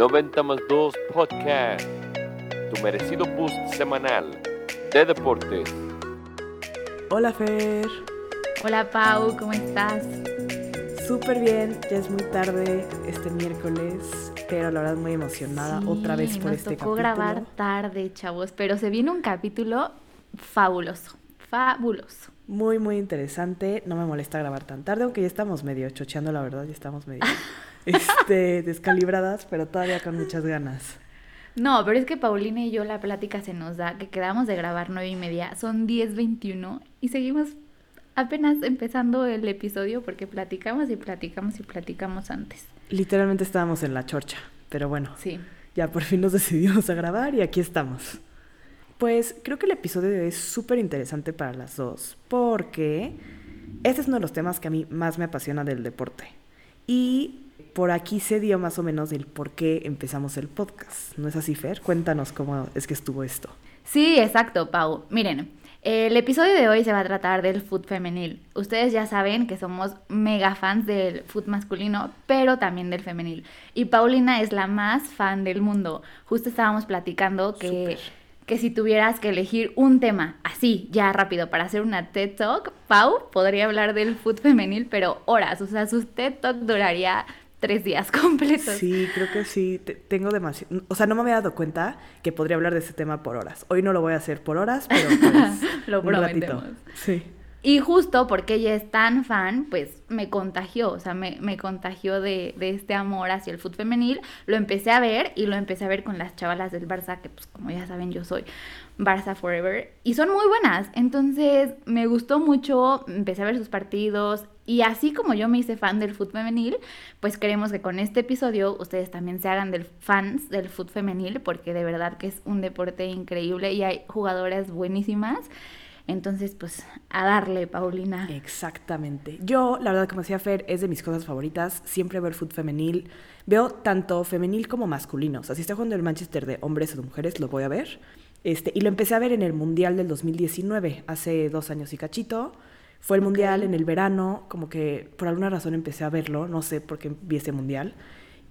90 más 2 Podcast, tu merecido boost semanal de deportes. Hola Fer, Hola Pau, ¿cómo estás? súper bien, ya es muy tarde este miércoles, pero la verdad muy emocionada otra vez por nos este tocó capítulo. grabar tarde, chavos, pero se viene un capítulo fabuloso, fabuloso. Muy, muy interesante, no me molesta grabar tan tarde, aunque ya estamos medio chocheando, la verdad, ya estamos medio este, descalibradas, pero todavía con muchas ganas. No, pero es que Paulina y yo la plática se nos da que quedamos de grabar nueve y media, son 10.21 y seguimos apenas empezando el episodio porque platicamos y platicamos y platicamos antes. Literalmente estábamos en la chorcha, pero bueno, Sí. ya por fin nos decidimos a grabar y aquí estamos. Pues creo que el episodio de hoy es súper interesante para las dos, porque este es uno de los temas que a mí más me apasiona del deporte. Y por aquí se dio más o menos el por qué empezamos el podcast. ¿No es así, Fer? Cuéntanos cómo es que estuvo esto. Sí, exacto, Pau. Miren, el episodio de hoy se va a tratar del foot femenil. Ustedes ya saben que somos mega fans del foot masculino, pero también del femenil. Y Paulina es la más fan del mundo. Justo estábamos platicando que, que si tuvieras que elegir un tema así, ya rápido, para hacer una TED Talk, Pau podría hablar del foot femenil, pero horas. O sea, su TED Talk duraría tres días completos. Sí, creo que sí. te- tengo demasiado... O sea, no me había dado cuenta que podría hablar de ese tema por horas. Hoy no lo voy a hacer por horas, pero pues, Lo un ratito. Sí. Y justo porque ella es tan fan, pues me contagió, o sea, me, me contagió de, de este amor hacia el fútbol femenil. Lo empecé a ver y lo empecé a ver con las chavalas del Barça, que pues como ya saben yo soy Barça Forever. Y son muy buenas, entonces me gustó mucho, empecé a ver sus partidos. Y así como yo me hice fan del fútbol femenil, pues queremos que con este episodio ustedes también se hagan del fans del fútbol femenil, porque de verdad que es un deporte increíble y hay jugadoras buenísimas. Entonces, pues, a darle, Paulina. Exactamente. Yo, la verdad, como decía Fer, es de mis cosas favoritas. Siempre el fútbol femenil. Veo tanto femenil como masculino. O sea, si está jugando el Manchester de hombres o de mujeres, lo voy a ver. Este, y lo empecé a ver en el Mundial del 2019, hace dos años y cachito. Fue el Mundial en el verano, como que por alguna razón empecé a verlo, no sé por qué vi ese Mundial.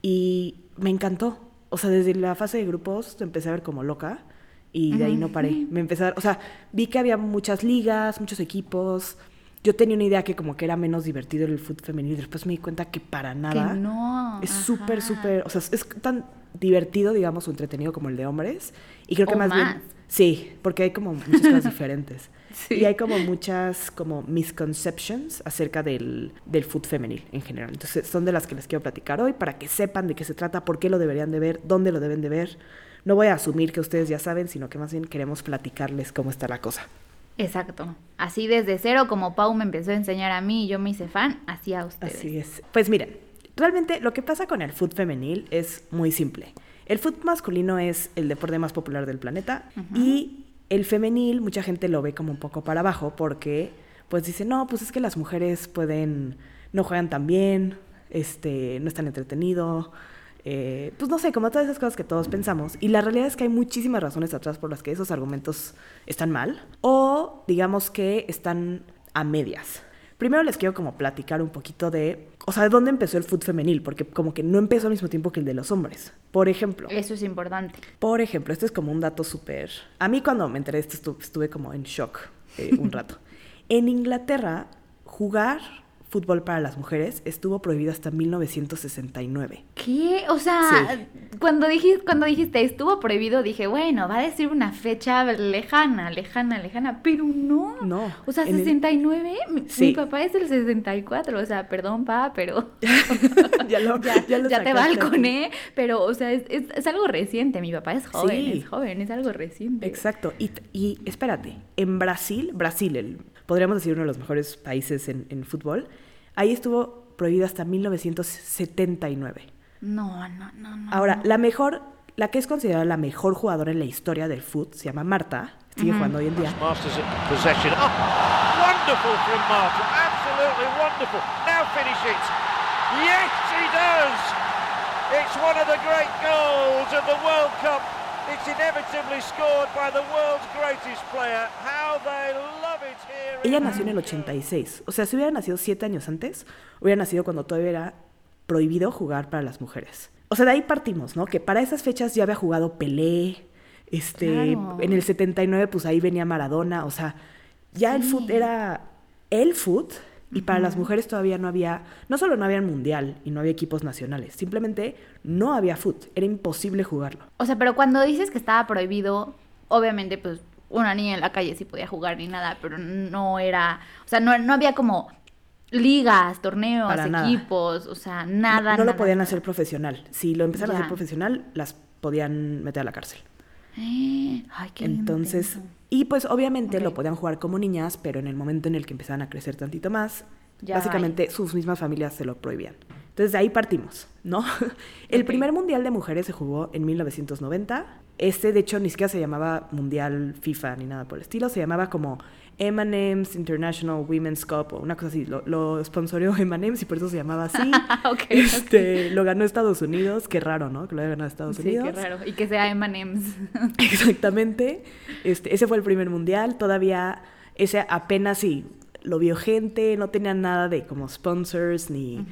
Y me encantó. O sea, desde la fase de grupos empecé a ver como loca y de ahí no paré. Me empecé a, o sea, vi que había muchas ligas, muchos equipos. Yo tenía una idea que como que era menos divertido el fútbol femenil, después me di cuenta que para nada. Que no. Es súper, súper, o sea, es tan divertido, digamos, o entretenido como el de hombres. Y creo que O más, más. bien, sí, porque hay como muchas cosas diferentes. Sí. Y hay como muchas como misconceptions acerca del, del foot femenil en general. Entonces, son de las que les quiero platicar hoy para que sepan de qué se trata, por qué lo deberían de ver, dónde lo deben de ver. No voy a asumir que ustedes ya saben, sino que más bien queremos platicarles cómo está la cosa. Exacto. Así desde cero, como Pau me empezó a enseñar a mí y yo me hice fan, así a ustedes. Así es. Pues miren, realmente lo que pasa con el fútbol femenil es muy simple. El fútbol masculino es el deporte más popular del planeta y el femenil mucha gente lo ve como un poco para abajo porque pues dice, no, pues es que las mujeres pueden, no juegan tan bien, este, no es tan entretenido, eh, pues no sé, como todas esas cosas que todos pensamos. Y la realidad es que hay muchísimas razones atrás por las que esos argumentos están mal o digamos que están a medias. Primero les quiero como platicar un poquito de, o sea, de dónde empezó el fútbol femenil, porque como que no empezó al mismo tiempo que el de los hombres. Por ejemplo, Eso es importante. por ejemplo, esto es como un dato súper... A mí cuando me enteré de esto estu- estuve como en shock eh, un rato. En Inglaterra, jugar fútbol para las mujeres estuvo prohibido hasta 1969. ¿Qué? O sea, cuando, dijiste, cuando dijiste estuvo prohibido, dije, bueno, va a decir una fecha lejana, lejana, lejana, pero no. No, O sea, en el- 69, mi, Sí. mi papá es del 64, o sea, perdón, pa, pero ya lo, ya, ya lo ya te balconé, pero, o sea, es, es, es algo reciente, mi papá es joven, Sí. es joven, es algo reciente. Exacto. Y, y espérate, en Brasil, Brasil, el, podríamos decir uno de los mejores países en, en fútbol, ahí estuvo prohibido hasta 1979. No, no, no, no. Ahora, no. la mejor, la que es considerada la mejor jugadora en la historia del fútbol, se llama Marta, sigue jugando hoy en día. Masters at possession. Oh, wonderful from Martin. Absolutely wonderful. Now finish it. Yes, he does. It's one of the great goals of the World Cup. It's inevitably scored by the world's greatest player. How they love it here. Ella nació en el 86. O sea, si hubiera nacido siete años antes, hubiera nacido cuando todavía era prohibido jugar para las mujeres. O sea, de ahí partimos, ¿no? Que para esas fechas ya había jugado Pelé, este, Claro. en el 79 pues ahí venía Maradona, o sea, ya el foot era el foot y para las mujeres todavía no había, no solo no había mundial y no había equipos nacionales, simplemente no había foot, era imposible jugarlo. O sea, pero cuando dices que estaba prohibido, obviamente, pues una niña en la calle sí podía jugar ni nada, pero no era, o sea, no, no había como ligas, torneos, Para nada. equipos, o sea, nada. no lo nada, podían nada. hacer profesional. Si lo empezaron a hacer profesional, las podían meter a la cárcel. Eh, Ay, qué Entonces. Y pues obviamente lo podían jugar como niñas, pero en el momento en el que empezaban a crecer tantito más, Ya básicamente sus mismas familias se lo prohibían. Entonces de ahí partimos, ¿no? El primer mundial de mujeres se jugó en 1990. Este, de hecho, ni siquiera se llamaba Mundial FIFA ni nada por el estilo, se llamaba como M&M's International Women's Cup o una cosa así. Lo, lo sponsoreó M&M's y por eso se llamaba así. Ok, este, Lo ganó Estados Unidos, qué raro, ¿no? Que lo haya ganado Estados Sí, Unidos. qué raro. Y que sea M&M's. Exactamente. Este, ese fue el primer mundial. Todavía ese apenas sí lo vio gente, no tenía nada de como sponsors ni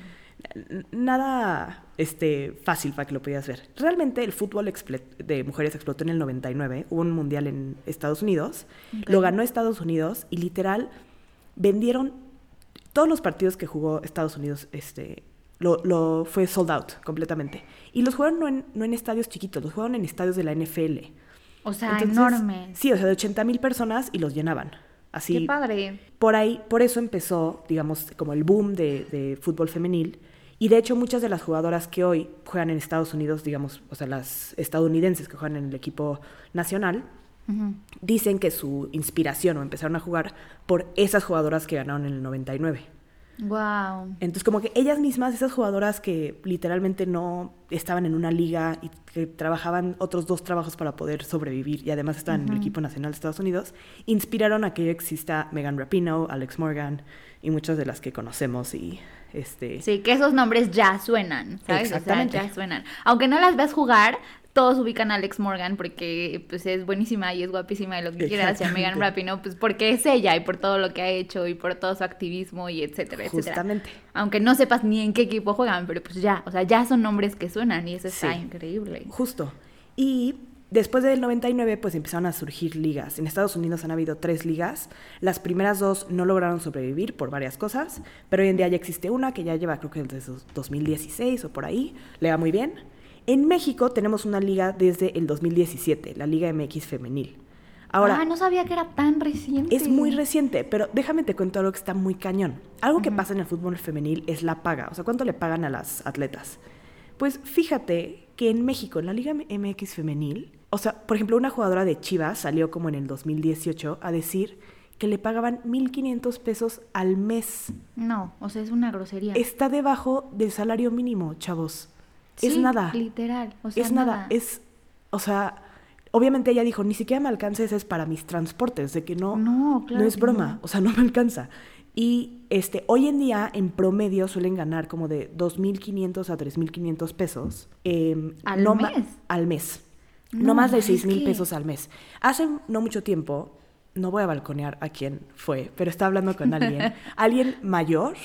nada este, fácil para que lo pudieras ver. Realmente el fútbol de mujeres explotó en el 99, hubo un mundial en Estados Unidos, Ok. lo ganó Estados Unidos y literal vendieron todos los partidos que jugó Estados Unidos, este, lo, lo fue sold out completamente. Y los jugaron no en, no en estadios chiquitos, los jugaron en estadios de la NFL. O sea, Entonces, enorme. Sí, o sea, de 80 mil personas y los llenaban. Así. Qué padre. Por ahí, por eso empezó, digamos, como el boom de, de fútbol femenil. Y de hecho, muchas de las jugadoras que hoy juegan en Estados Unidos, digamos, o sea, las estadounidenses que juegan en el equipo nacional, dicen que su inspiración o empezaron a jugar por esas jugadoras que ganaron en el 99. Wow. Entonces, como que ellas mismas, esas jugadoras que literalmente no estaban en una liga y que trabajaban otros dos trabajos para poder sobrevivir y además estaban en el equipo nacional de Estados Unidos, inspiraron a que exista Megan Rapinoe, Alex Morgan y muchas de las que conocemos y este Sí, que esos nombres ya suenan, ¿sabes? O sea, Exactamente. ya suenan. Aunque no las veas jugar, todos ubican a Alex Morgan porque pues es buenísima y es guapísima y lo que quieras, y a Megan. Rapinoe, pues porque es ella y por todo lo que ha hecho y por todo su activismo y etcétera, etcétera. justamente. Aunque no sepas ni en qué equipo juegan, pero pues ya, o sea, ya son nombres que suenan y eso está Sí. increíble. Justo. Y después del 99, pues empezaron a surgir ligas. En Estados Unidos han habido tres ligas. Las primeras dos no lograron sobrevivir por varias cosas, pero hoy en día ya existe una que ya lleva, creo que desde 2016 o por ahí. Le va muy bien. En México tenemos una liga desde el 2017, la Liga MX Femenil. Ahora, ah, no sabía que era tan reciente. es muy reciente, pero déjame te cuento algo que está muy cañón. Algo que pasa en el fútbol femenil es la paga. O sea, ¿cuánto le pagan a las atletas? Pues fíjate que en México, en la Liga MX femenil, o sea, por ejemplo, una jugadora de Chivas salió como en el 2018 a decir que le pagaban 1.500 pesos al mes. No, o sea, es una grosería. Está debajo del salario mínimo, chavos. es Sí, nada. Literal, o sea, es nada. Es, o sea, obviamente ella dijo, ni siquiera me alcanza, ese es para mis transportes, de que no, No, claro no es broma, no. o sea, no me alcanza. Y este, hoy en día, en promedio, suelen ganar como de 2.500 a 3.500 pesos. eh, ¿Al no mes? al mes. No, No, más de es 6.000 que- pesos al mes. Hace no mucho tiempo, no voy a balconear a quién fue, pero estaba hablando con alguien, alguien mayor,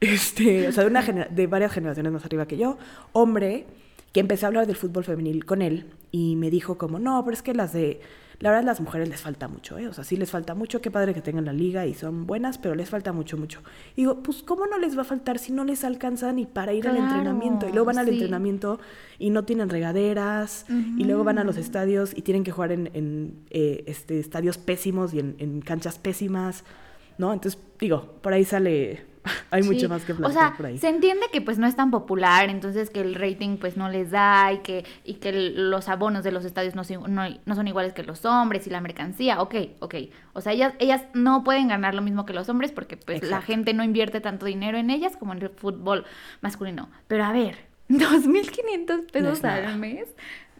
este, o sea, de, una de varias generaciones más arriba que yo, hombre, que empecé a hablar del fútbol femenil con él y me dijo como, no, pero es que las de, la verdad las mujeres les falta mucho, ¿eh? O sea, sí les falta mucho, qué padre que tengan la liga y son buenas, pero les falta mucho, mucho. Y digo, pues, ¿cómo no les va a faltar si no les alcanza ni para ir al entrenamiento? Y luego van al sí. entrenamiento y no tienen regaderas y luego van a los estadios y tienen que jugar en, en, eh, este, estadios pésimos y en, en canchas pésimas, ¿no? Entonces, digo, por ahí sale, hay Sí. mucho más que O platicar sea, por ahí. se entiende que pues no es tan popular, entonces que el rating pues no les da y que, y que el- los abonos de los estadios no, son- no, no son iguales que los hombres y la mercancía, ok, ok. O sea, ellas, ellas no pueden ganar lo mismo que los hombres porque pues la gente no invierte tanto dinero en ellas como en el fútbol masculino. Pero a ver, 2.500 pesos al mes,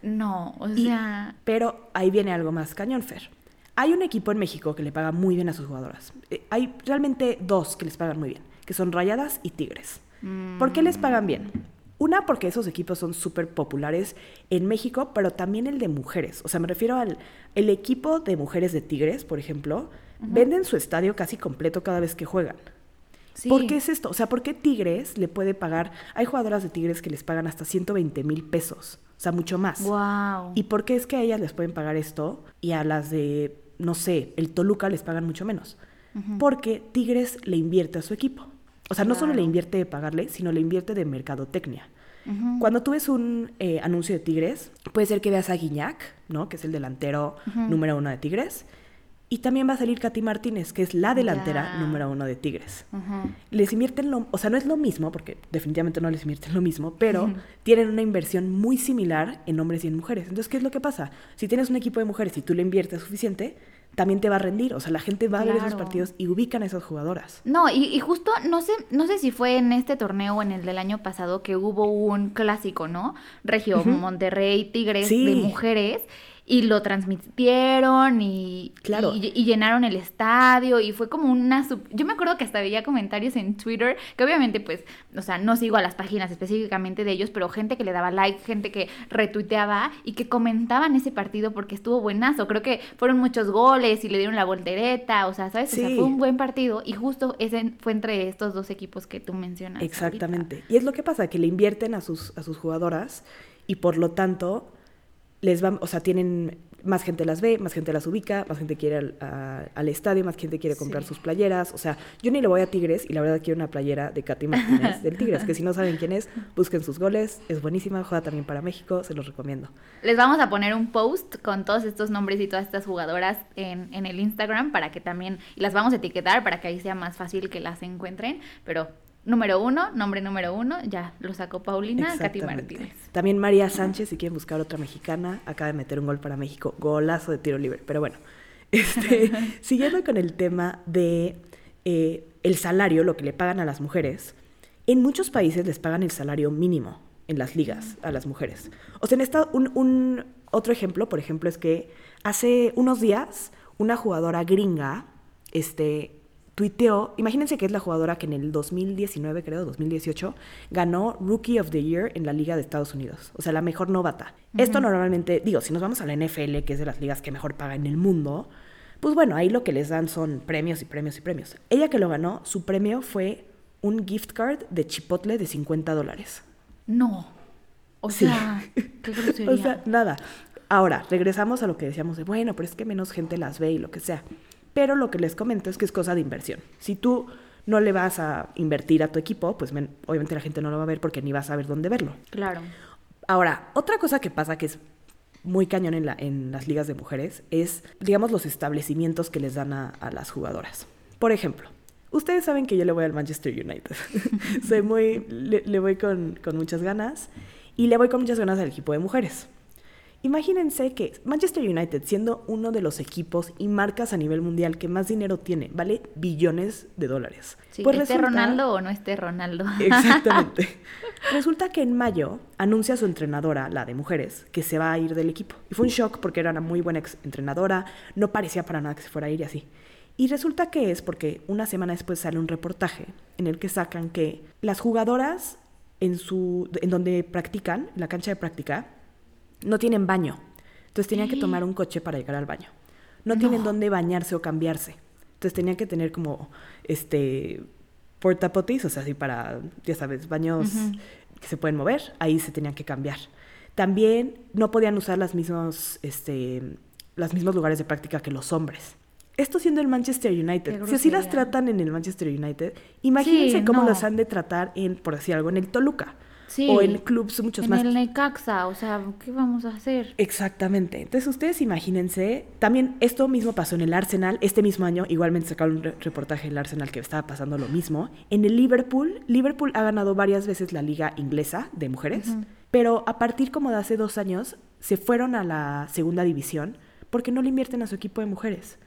no, o Y- sea... Pero ahí viene algo más cañón, Fer. Hay un equipo en México que le paga muy bien a sus jugadoras. Eh, hay realmente dos que les pagan muy bien, que son Rayadas y Tigres. ¿Por qué les pagan bien? Una, porque esos equipos son súper populares en México, pero también el de mujeres. O sea, me refiero al el equipo de mujeres de Tigres, por ejemplo, venden su estadio casi completo cada vez que juegan. Sí. ¿Por qué es esto? O sea, ¿por qué Tigres le puede pagar? Hay jugadoras de Tigres que les pagan hasta 120 mil pesos, o sea, mucho más. Wow. ¿Y por qué es que a ellas les pueden pagar esto y a las de, no sé, el Toluca les pagan mucho menos? Porque Tigres le invierte a su equipo. O sea, no solo le invierte de pagarle, sino le invierte de mercadotecnia. Cuando tú ves un eh, anuncio de Tigres, puede ser que veas a Guiñac, ¿no? Que es el delantero número uno de Tigres. Y también va a salir Katy Martínez, que es la delantera número uno de Tigres. Ujú. Les invierten lo, o sea, no es lo mismo, porque definitivamente no les invierten lo mismo, pero tienen una inversión muy similar en hombres y en mujeres. Entonces, ¿qué es lo que pasa? Si tienes un equipo de mujeres y tú le inviertes suficiente, también te va a rendir. O sea, la gente va a ver esos partidos y ubican a esas jugadoras. No, y, y justo, no sé, no sé si fue en este torneo o en el del año pasado que hubo un clásico, ¿no? Regio Monterrey Tigres Sí. de mujeres. Y lo transmitieron y, Claro. y, y llenaron el estadio y fue como una... sup- Yo me acuerdo que hasta veía comentarios en Twitter, que obviamente pues, o sea, no sigo a las páginas específicamente de ellos, pero gente que le daba like, gente que retuiteaba y que comentaban ese partido porque estuvo buenazo. Creo que fueron muchos goles y le dieron la voltereta, o sea, ¿sabes? O sea, Sí. fue un buen partido y justo ese fue entre estos dos equipos que tú mencionas. ahorita. Exactamente. Y es lo que pasa, que le invierten a sus, a sus jugadoras y por lo tanto les van, o sea, tienen más gente las ve, más gente las ubica, más gente quiere al, a- al estadio, más gente quiere comprar Sí. sus playeras. O sea, yo ni le voy a Tigres y la verdad quiero una playera de Katy Martínez del Tigres, que si no saben quién es, busquen sus goles, es buenísima, juega también para México, se los recomiendo. Les vamos a poner un post con todos estos nombres y todas estas jugadoras en, en el Instagram para que también, y las vamos a etiquetar para que ahí sea más fácil que las encuentren, pero número uno, nombre número uno, ya lo sacó Paulina, Katy. Martínez. También María Sánchez, si quieren buscar otra mexicana, acaba de meter un gol para México, golazo de tiro libre. Pero bueno, este, siguiendo con el tema de eh, el salario, lo que le pagan a las mujeres, en muchos países les pagan el salario mínimo en las ligas a las mujeres. O sea, en esta, un, un otro ejemplo, por ejemplo, es que hace unos días una jugadora gringa, este, tuiteó, imagínense que es la jugadora que en el 2019, creo, 2018, ganó Rookie of the Year en la Liga de Estados Unidos, o sea, la mejor novata. Esto normalmente, digo, si nos vamos a la NFL, que es de las ligas que mejor paga en el mundo, pues bueno, ahí lo que les dan son premios y premios y premios. Ella que lo ganó, su premio fue un gift card de Chipotle de 50 dólares. No. O Sí. sea, qué grosería. O sea, nada. Ahora, regresamos a lo que decíamos de, bueno, pero es que menos gente las ve y lo que sea. Pero lo que les comento es que es cosa de inversión. Si tú no le vas a invertir a tu equipo, pues men- obviamente la gente no lo va a ver porque ni va a saber dónde verlo. claro. Ahora, otra cosa que pasa que es muy cañón en, la- en las ligas de mujeres es, digamos, los establecimientos que les dan a, a las jugadoras. Por ejemplo, ustedes saben que yo le voy al Manchester United. Soy muy, le, le voy con, con muchas ganas y le voy con muchas ganas al equipo de mujeres. Imagínense que Manchester United, siendo uno de los equipos y marcas a nivel mundial que más dinero tiene, vale billones de dólares. Sí, Pues ¿Esté resulta- Ronaldo o no esté Ronaldo? Exactamente. Resulta que en mayo anuncia a su entrenadora, la de mujeres, que se va a ir del equipo. Y fue un shock porque era una muy buena ex- entrenadora, no parecía para nada que se fuera a ir y así. Y resulta que es porque una semana después sale un reportaje en el que sacan que las jugadoras en, su, en donde practican, en la cancha de práctica, no tienen baño. Entonces tenían que tomar un coche para llegar al baño. No, tienen dónde bañarse o cambiarse. Entonces tenían que tener como este portapotis, o sea, así para, ya sabes, baños que se pueden mover, ahí se tenían que cambiar. También no podían usar las mismos, este, los mismos lugares de práctica que los hombres. Esto siendo el Manchester United. Si así las tratan en el Manchester United, imagínense Sí, cómo no. los han de tratar en, por decir algo, en el Toluca. Sí. O en clubs muchos en más el Necaxa, o sea, ¿qué vamos a hacer? Exactamente. Entonces ustedes imagínense, también esto mismo pasó en el Arsenal, este mismo año igualmente sacaron un re- reportaje del Arsenal que estaba pasando lo mismo. En el Liverpool, Liverpool ha ganado varias veces la liga inglesa de mujeres, pero a partir como de hace dos años se fueron a la segunda división porque no le invierten a su equipo de mujeres.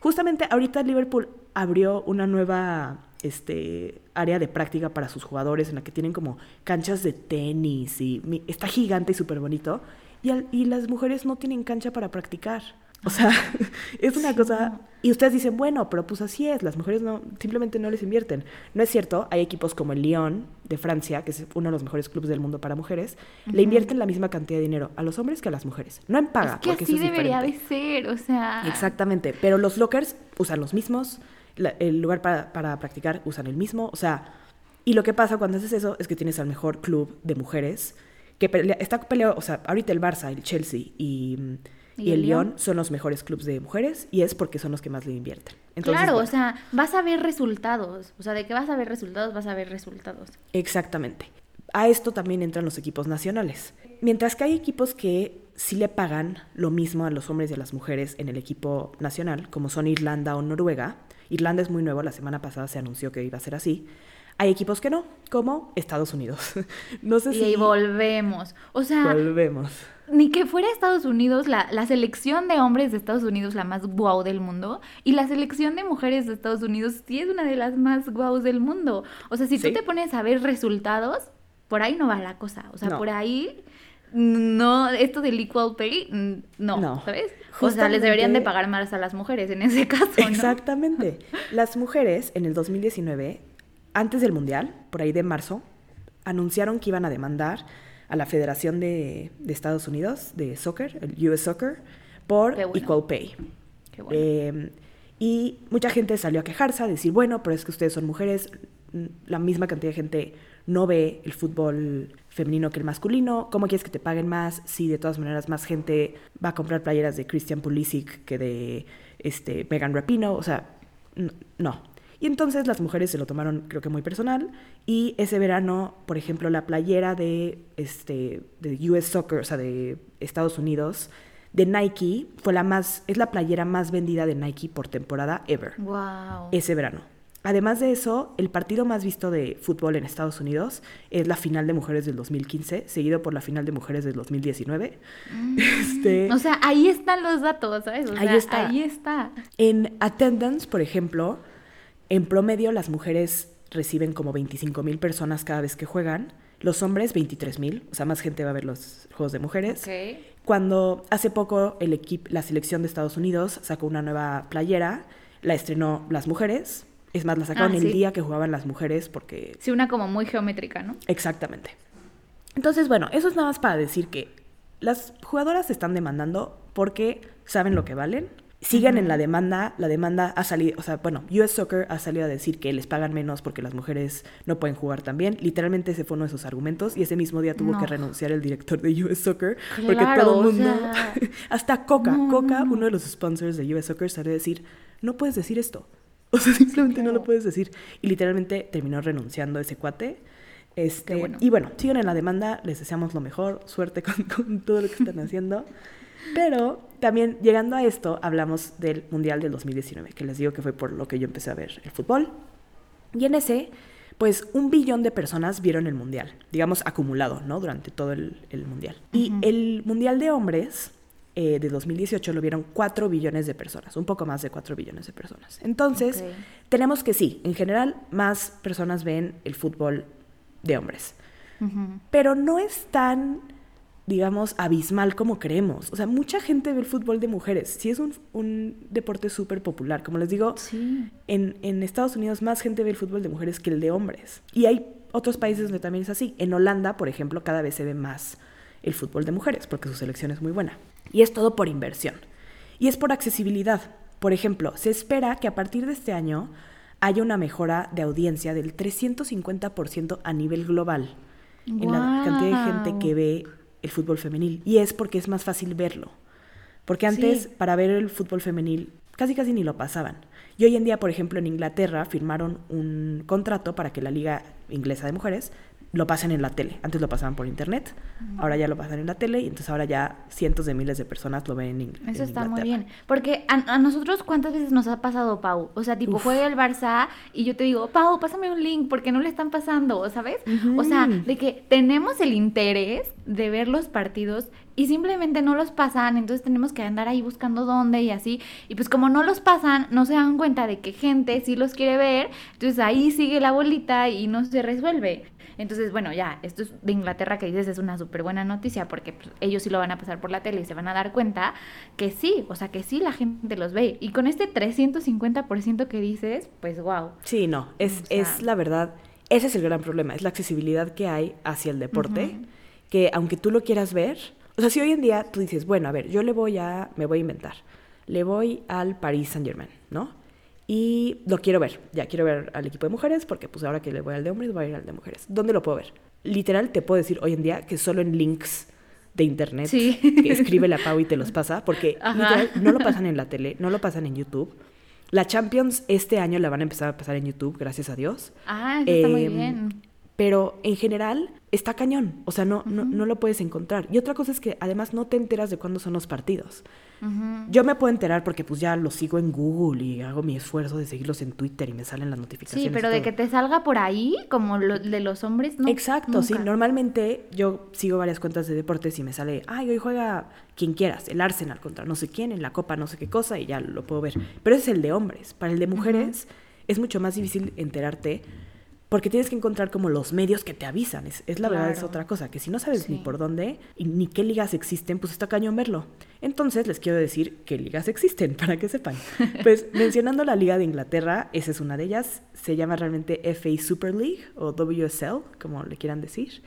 Justamente ahorita Liverpool abrió una nueva este, área de práctica para sus jugadores en la que tienen como canchas de tenis y está gigante y súper bonito. Y, al- y las mujeres no tienen cancha para practicar. O sea, es una cosa... Y ustedes dicen, bueno, pero pues así es, las mujeres no, simplemente no les invierten. No es cierto, hay equipos como el Lyon de Francia, que es uno de los mejores clubes del mundo para mujeres, le invierten la misma cantidad de dinero a los hombres que a las mujeres. No en paga, es que porque así eso es debería diferente. de ser, o sea. Exactamente, pero los lockers usan los mismos, la- el lugar para, para practicar usan el mismo, o sea, y lo que pasa cuando haces eso es que tienes al mejor club de mujeres que pelea- está peleado, o sea, ahorita el Barça, el Chelsea y, ¿Y y el Lyon Lyon? son los mejores clubes de mujeres y es porque son los que más le invierten. Entonces, claro, bueno, o sea, vas a ver resultados. O sea, de que vas a ver resultados, vas a ver resultados. Exactamente. A esto también entran los equipos nacionales. Mientras que hay equipos que sí le pagan lo mismo a los hombres y a las mujeres en el equipo nacional, como son Irlanda o Noruega. Irlanda es muy nuevo, la semana pasada se anunció que iba a ser así. Hay equipos que no, como Estados Unidos. No sé Y si ahí volvemos. O sea, volvemos. ni que fuera Estados Unidos, la, la selección de hombres de Estados Unidos la más guau del mundo, y la selección de mujeres de Estados Unidos sí es una de las más guau del mundo. O sea, si Sí. tú te pones a ver resultados, por ahí no va la cosa. O sea, No. por ahí no, esto del equal pay, mm, no, No. ¿sabes? O sea, les deberían de pagar más a las mujeres en ese caso, ¿no? Exactamente. Las mujeres en el 2019, antes del Mundial, por ahí de marzo, anunciaron que iban a demandar a la Federación de, de Estados Unidos de Soccer, el US Soccer, por bueno. Equal Pay. Qué bueno. Eh, y mucha gente salió a quejarse, a decir, bueno, pero es que ustedes son mujeres, mm, la misma cantidad de gente no ve el fútbol femenino que el masculino, ¿cómo quieres que te paguen más si de todas maneras más gente va a comprar playeras de Christian Pulisic que de este, Megan Rapino? O sea, no. Y entonces las mujeres se lo tomaron creo que muy personal y ese verano, por ejemplo, la playera de, este, de US Soccer, o sea, de Estados Unidos, de Nike, fue la más, es la playera más vendida de Nike por temporada ever Wow. ese verano. Además de eso, el partido más visto de fútbol en Estados Unidos es la final de mujeres del 2015, seguido por la final de mujeres del 2019. Este, Mm. O sea, ahí están los datos, ¿sabes? O Ahí sea, está. Ahí está. en attendance, por ejemplo, en promedio las mujeres reciben como 25 mil personas cada vez que juegan, los hombres 23 mil, o sea, más gente va a ver los juegos de mujeres. Cuando hace poco el equipo, la selección de Estados Unidos sacó una nueva playera, la estrenó las mujeres. Es más, la sacaron Ah, el sí. día que jugaban las mujeres porque Sí, una como muy geométrica, ¿no? Exactamente. Entonces, bueno, eso es nada más para decir que las jugadoras están demandando porque saben lo que valen. Siguen en la demanda, la demanda ha salido, o sea, bueno, US Soccer ha salido a decir que les pagan menos porque las mujeres no pueden jugar tan bien. Literalmente ese fue uno de sus argumentos y ese mismo día tuvo No. que renunciar el director de US Soccer porque Claro, todo el o mundo, sea, hasta Coca, no, Coca, no, no. uno de los sponsors de US Soccer salió a decir, no puedes decir esto. O sea, simplemente no lo puedes decir. Y literalmente terminó renunciando ese cuate. Este, bueno. Y bueno, siguen en la demanda, les deseamos lo mejor, suerte con, con todo lo que están haciendo. Pero también llegando a esto, hablamos del Mundial del 2019, que les digo que fue por lo que yo empecé a ver el fútbol. Y en ese, pues un billón de personas vieron el Mundial, digamos acumulado, ¿no? Durante todo el, el Mundial. Y el Mundial de hombres eh, de 2018 lo vieron 4 billones de personas, un poco más de 4 billones de personas. Entonces, tenemos que sí, en general, más personas ven el fútbol de hombres. Pero no es tan, digamos, abismal como creemos. O sea, mucha gente ve el fútbol de mujeres. Sí es un, un deporte súper popular. Como les digo, Sí. en, en Estados Unidos más gente ve el fútbol de mujeres que el de hombres. Y hay otros países donde también es así. En Holanda, por ejemplo, cada vez se ve más el fútbol de mujeres porque su selección es muy buena. Y es todo por inversión. Y es por accesibilidad. Por ejemplo, se espera que a partir de este año haya una mejora de audiencia del 350% a nivel global en la cantidad de gente que ve el fútbol femenil. Y es porque es más fácil verlo. Porque antes, Sí. para ver el fútbol femenil, casi casi ni lo pasaban. Y hoy en día, por ejemplo, en Inglaterra firmaron un contrato para que la Liga Inglesa de Mujeres lo pasen en la tele. Antes lo pasaban por internet, ahora ya lo pasan en la tele y entonces ahora ya cientos de miles de personas lo ven en, Ing- en Eso está muy bien. Porque a, a nosotros, ¿cuántas veces nos ha pasado, Pau? O sea, tipo, Uf. juega el Barça y yo te digo, Pau, pásame un link porque no le están pasando, ¿sabes? O sea, de que tenemos el interés de ver los partidos y simplemente no los pasan, entonces tenemos que andar ahí buscando dónde y así. Y pues como no los pasan, no se dan cuenta de que gente sí los quiere ver, entonces ahí sigue la bolita y no se resuelve. Entonces, bueno, ya, esto es de Inglaterra que dices es una súper buena noticia porque pues, ellos sí lo van a pasar por la tele y se van a dar cuenta que sí, o sea, que sí la gente los ve. Y con este 350% que dices, pues wow. Sí, no, es, O sea- es la verdad, ese es el gran problema, es la accesibilidad que hay hacia el deporte, que aunque tú lo quieras ver, o sea, si hoy en día tú dices, bueno, a ver, yo le voy a, me voy a inventar, le voy al Paris Saint Germain, ¿no? Y lo quiero ver. Ya quiero ver al equipo de mujeres porque pues ahora que le voy al de hombres voy a ir al de mujeres. ¿Dónde lo puedo ver? Literal te puedo decir hoy en día que solo en links de internet Sí. que escribe la Pau y te los pasa porque literal no lo pasan en la tele, no lo pasan en YouTube. La Champions este año la van a empezar a pasar en YouTube, gracias a Dios. Ah, eso está muy Em, bien. Pero en general está cañón, o sea, no, no, no lo puedes encontrar. Y otra cosa es que además no te enteras de cuándo son los partidos. Yo me puedo enterar porque pues ya los sigo en Google y hago mi esfuerzo de seguirlos en Twitter y me salen las notificaciones. Sí, pero de que te salga por ahí, como lo de los hombres, no. Exacto, sí. Normalmente yo sigo varias cuentas de deportes y me sale, ay, hoy juega quien quieras, el Arsenal contra no sé quién, en la copa no sé qué cosa y ya lo puedo ver. Pero ese es el de hombres. Para el de mujeres es mucho más difícil enterarte porque tienes que encontrar como los medios que te avisan. Es, es la verdad, es Claro. otra cosa, que si no sabes ni Sí. por dónde y ni qué ligas existen, pues está cañón verlo. Entonces les quiero decir qué ligas existen, para que sepan. Pues mencionando la Liga de Inglaterra, esa es una de ellas. Se llama realmente FA Super League o WSL, como le quieran decir.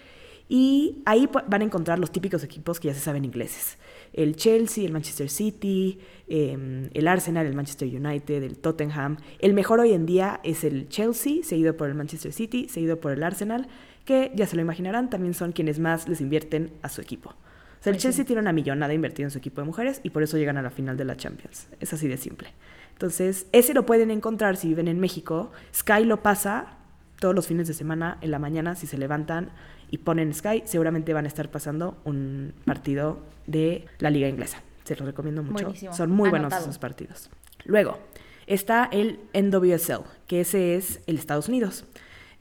Y ahí van a encontrar los típicos equipos que ya se saben ingleses. El Chelsea, el Manchester City, eh, el Arsenal, el Manchester United, el Tottenham. El mejor hoy en día es el Chelsea, seguido por el Manchester City, seguido por el Arsenal, que ya se lo imaginarán, también son quienes más les invierten a su equipo. O sea, el Chelsea tiene una millonada invertida en su equipo de mujeres y por eso llegan a la final de la Champions. Es así de simple. Entonces, ese lo pueden encontrar si viven en México. Sky lo pasa todos los fines de semana en la mañana si se levantan y ponen Sky, seguramente van a estar pasando un partido de la liga inglesa. Se los recomiendo mucho. Buenísimo. Son muy buenos esos partidos. Luego está el NWSL, que ese es el Estados Unidos.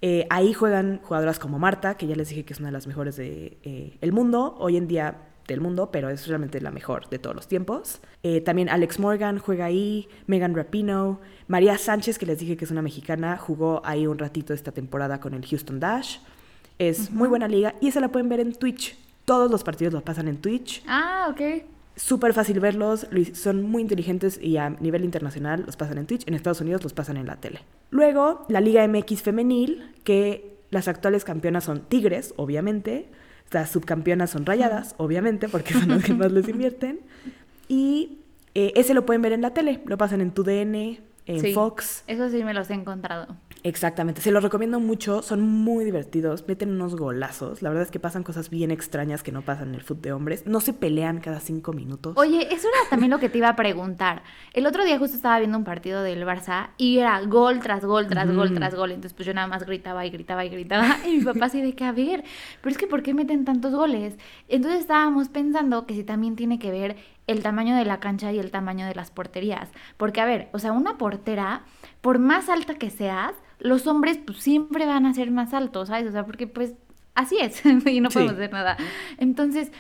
Eh, ahí juegan jugadoras como Marta, que ya les dije que es una de las mejores del de, el mundo, hoy en día del mundo, pero es realmente la mejor de todos los tiempos. Eh, también Alex Morgan juega ahí, Megan Rapino, María Sánchez, que les dije que es una mexicana, jugó ahí un ratito esta temporada con el Houston Dash. Es muy buena liga y esa la pueden ver en Twitch. Todos los partidos los pasan en Twitch. Ah, ok. Súper fácil verlos, son muy inteligentes y a nivel internacional los pasan en Twitch, en Estados Unidos los pasan en la tele. Luego, la Liga MX femenil, que las actuales campeonas son Tigres, obviamente, las subcampeonas son Rayadas, obviamente, porque son las que más les invierten, y eh, ese lo pueden ver en la tele, lo pasan en TUDN, en Sí. Fox. Eso sí me los he encontrado. Exactamente, se los recomiendo mucho, son muy divertidos, meten unos golazos, la verdad es que pasan cosas bien extrañas que no pasan en el fútbol de hombres, no se pelean cada cinco minutos. Oye, eso era también lo que te iba a preguntar. El otro día justo estaba viendo un partido del Barça y era gol tras gol, tras gol, Ujú. tras gol. Entonces, pues yo nada más gritaba y gritaba y gritaba. Y mi papá así de que, a ver, pero es que ¿por qué meten tantos goles? Entonces estábamos pensando que si también tiene que ver el tamaño de la cancha y el tamaño de las porterías. Porque, a ver, o sea, una portera, por más alta que seas, los hombres pues siempre van a ser más altos, ¿sabes? O sea, porque pues así es y no Sí. podemos hacer nada. Entonces,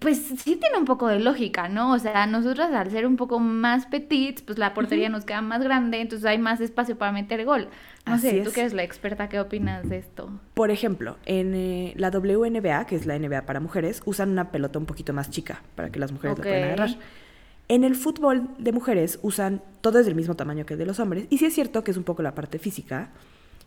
pues sí tiene un poco de lógica, ¿no? O sea, nosotros al ser un poco más petits, pues la portería nos queda más grande, entonces hay más espacio para meter gol. No Así sé, tú es. que eres la experta, ¿qué opinas de esto? Por ejemplo, en eh, la WNBA, que es la NBA para mujeres, usan una pelota un poquito más chica para que las mujeres la puedan agarrar. En el fútbol de mujeres usan todo es del mismo tamaño que el de los hombres. Y sí es cierto que es un poco la parte física.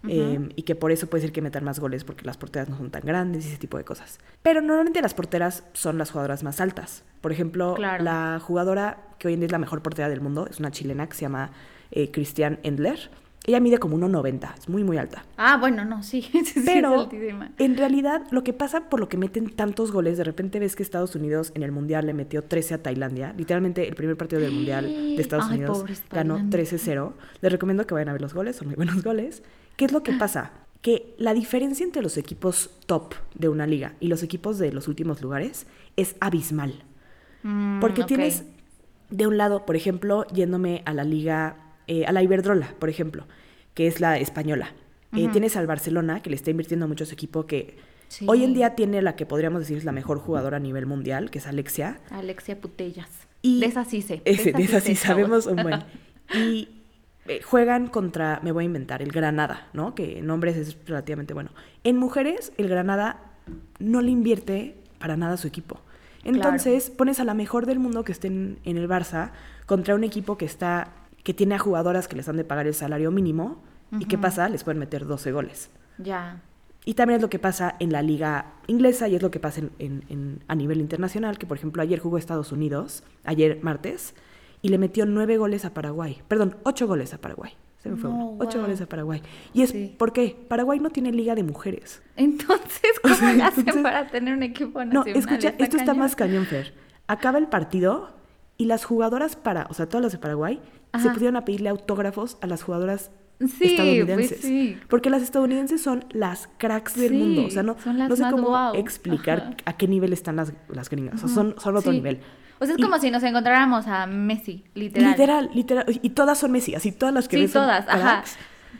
eh, y que por eso puede ser que metan más goles porque las porteras no son tan grandes y ese tipo de cosas. Pero normalmente las porteras son las jugadoras más altas. Por ejemplo, Claro. la jugadora que hoy en día es la mejor portera del mundo es una chilena que se llama eh, Christian Endler. Ella mide como 1,90, es muy, muy alta. Ah, bueno, no, sí, sí, sí, es Pero en realidad lo que pasa por lo que meten tantos goles, de repente ves que Estados Unidos en el Mundial le metió 13 a Tailandia. Literalmente el primer partido del Mundial de Estados Ay, Unidos ganó Tailandia. 13-0. Les recomiendo que vayan a ver los goles, son muy buenos goles. ¿Qué es lo que pasa? Que la diferencia entre los equipos top de una liga y los equipos de los últimos lugares es abismal. Mm, Porque tienes de un lado, por ejemplo, yéndome a la liga, eh, a la Iberdrola, por ejemplo, que es la española. Eh, tienes al Barcelona, que le está invirtiendo mucho a su equipo, que Sí. hoy en día tiene la que podríamos decir es la mejor jugadora a nivel mundial, que es Alexia. Alexia Putellas. Y de esa sí sé. De esa sí sabemos un buen. Y eh, juegan contra, me voy a inventar, el Granada, ¿no? Que en hombres es relativamente bueno. En mujeres, el Granada no le invierte para nada a su equipo. Entonces, pones a la mejor del mundo que esté en, en el Barça contra un equipo que está que tiene a jugadoras que les han de pagar el salario mínimo y qué pasa, les pueden meter 12 goles. Ya. Y también es lo que pasa en la liga inglesa y es lo que pasa en, en- en- a nivel internacional, que por ejemplo ayer jugó Estados Unidos, ayer martes, y le metió nueve goles a Paraguay. Perdón, ocho goles a Paraguay. Se me fue No, uno. Ocho goles a Paraguay. Y es, Sí. ¿por qué? Paraguay no tiene liga de mujeres. Entonces, ¿cómo sea, le hacen entonces- para tener un equipo No, nacional? escucha, esto está más cañón, Fer. Acaba el partido y las jugadoras para, o sea, todas las de Paraguay, se Ajá. pusieron a pedirle autógrafos a las jugadoras Sí, estadounidenses. pues sí. Porque las estadounidenses son las cracks del Sí, mundo. O sea, no, son no sé cómo guau. explicar Ajá. a qué nivel están las, las gringas. O sea, son, son otro nivel. O sea, es Y- como si nos encontráramos a Messi, literal. Literal, literal. Y todas son Messi, así todas las que Sí, ves son todas, ajá. cracks.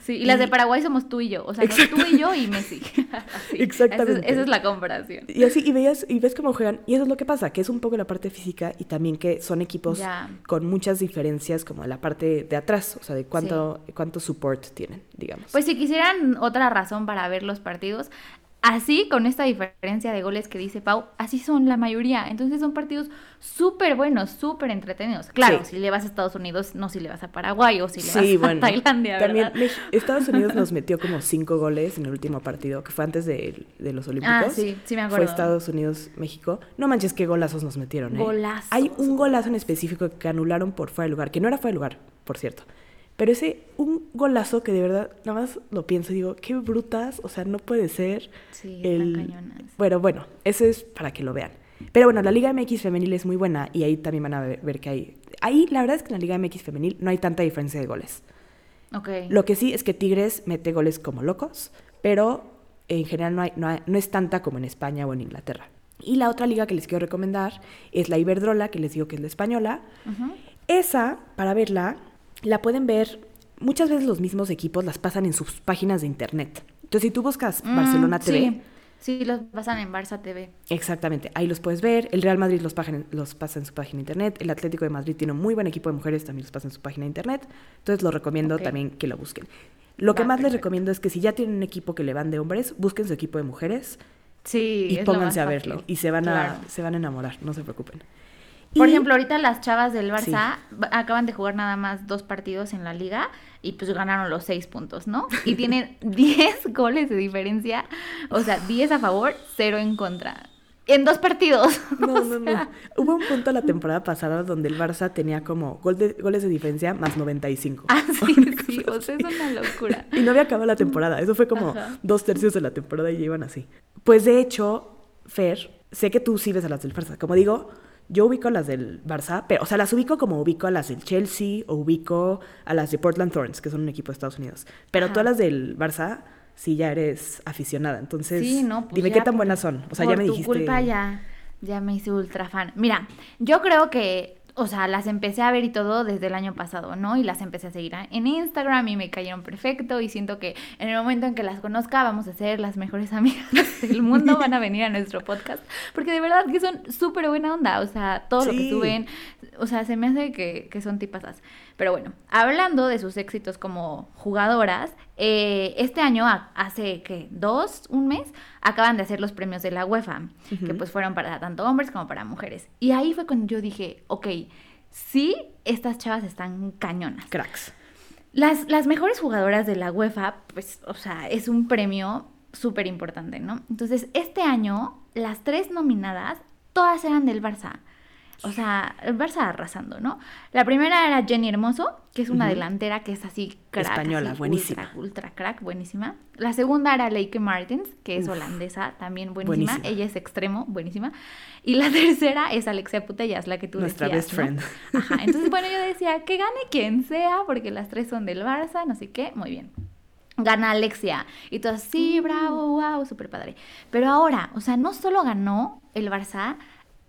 Sí, y las de Paraguay somos tú y yo. O sea, no, tú y yo y Messi. Así. Exactamente. Esa es, esa es la comparación. Y así, y veías, y ves cómo juegan, y eso es lo que pasa, que es un poco la parte física y también que son equipos Ya. con muchas diferencias como la parte de atrás, o sea, de cuánto, cuánto support tienen, digamos. Pues si quisieran otra razón para ver los partidos, así, con esta diferencia de goles que dice Pau, así son la mayoría. Entonces son partidos súper buenos, súper entretenidos. Claro, Sí. si le vas a Estados Unidos, no si le vas a Paraguay o si le sí, vas bueno. a Tailandia, También Estados Unidos nos metió como cinco goles en el último partido, que fue antes de, de los Olímpicos. Ah, sí, sí me acuerdo. Fue Estados Unidos, México. No manches, qué golazos nos metieron, ¿eh? Golazos. Hay un golazo en específico que anularon por fuera de lugar, que no era fuera de lugar, por cierto. Pero ese, un golazo que de verdad, nada más lo pienso y digo, qué brutas, o sea, no puede ser. Sí, el... cañonas. Bueno, bueno, eso es para que lo vean. Pero bueno, la Liga MX femenil es muy buena y ahí también van a ver, que hay... Ahí la verdad es que en la Liga MX femenil no hay tanta diferencia de goles. Ok. Lo que sí es que Tigres mete goles como locos, pero en general no, hay, no, hay- no es tanta como en España o en Inglaterra. Y la otra liga que les quiero recomendar es la Iberdrola, que les digo que es la española. Esa, para verla, la pueden ver, muchas veces los mismos equipos las pasan en sus páginas de internet. Entonces, si tú buscas Mm, Barcelona TV, Sí, sí, los pasan en Barça TV. Exactamente, ahí los puedes ver. El Real Madrid los, los pasa en su página de internet. El Atlético de Madrid tiene un muy buen equipo de mujeres, también los pasa en su página de internet. Entonces lo recomiendo también que lo busquen. Lo que más les recomiendo es que si ya tienen un equipo que le van de hombres, busquen su equipo de mujeres Sí, y pónganse a verlo. Y se van, Claro. a, se van a enamorar, no se preocupen. Por ejemplo, ahorita las chavas del Barça Sí. acaban de jugar nada más dos partidos en la liga y pues ganaron los seis puntos, ¿no? Y tienen 10 goles de diferencia, o sea, 10 a favor, 0 en contra. En dos partidos. No, O no, no. Hubo un punto la temporada pasada donde el Barça tenía como gol de- goles de diferencia más 95. Ah, sí, sí, o sea, es una locura. Y no había acabado la temporada. Eso fue como Ajá. dos tercios de la temporada y ya iban así. Pues de hecho, Fer, sé que tú sí ves a las del Barça. Como digo, yo ubico las del Barça, pero, o sea, las ubico como ubico a las del Chelsea o ubico a las de Portland Thorns, que son un equipo de Estados Unidos. Pero Ajá. todas las del Barça, sí ya eres aficionada. Entonces, Sí, no, pues dime ya qué tan buenas son. O sea, por ya me tu dijiste. culpa ya, ya me hice ultra fan. Mira, yo creo que, o sea, las empecé a ver y todo desde el año pasado, ¿no? Y las empecé a seguir en Instagram y me cayeron perfecto y siento que en el momento en que las conozca vamos a ser las mejores amigas del mundo, van a venir a nuestro podcast, porque de verdad que son súper buena onda, o sea, todo lo que suben, o sea, se me hace que, que son tipasas. Pero bueno, hablando de sus éxitos como jugadoras, eh, este año, hace que dos, un mes, acaban de hacer los premios de la UEFA, que pues fueron para tanto hombres como para mujeres. Y ahí fue cuando yo dije, ok, sí, estas chavas están cañonas. Cracks. Las, las mejores jugadoras de la UEFA, pues, o sea, es un premio súper importante, ¿no? Entonces, este año, las tres nominadas, todas eran del Barça. O sea, el Barça arrasando, ¿no? La primera era Jenny Hermoso, que es una Ujú. delantera que es así crack. Española, así, buenísima. Ultra, ultra crack, buenísima. La segunda era Leike Martins, que es Uf. holandesa, también buenísima. Buenísima. Ella es extremo, buenísima. Y la tercera es Alexia Putellas, la que tú Nuestra decías, best ¿no? friend. Ajá, entonces bueno, yo decía, que gane quien sea, porque las tres son del Barça, no sé qué, muy bien. Gana Alexia. Y todos, Mm. sí, bravo, wow, súper padre. Pero ahora, o sea, no solo ganó el Barça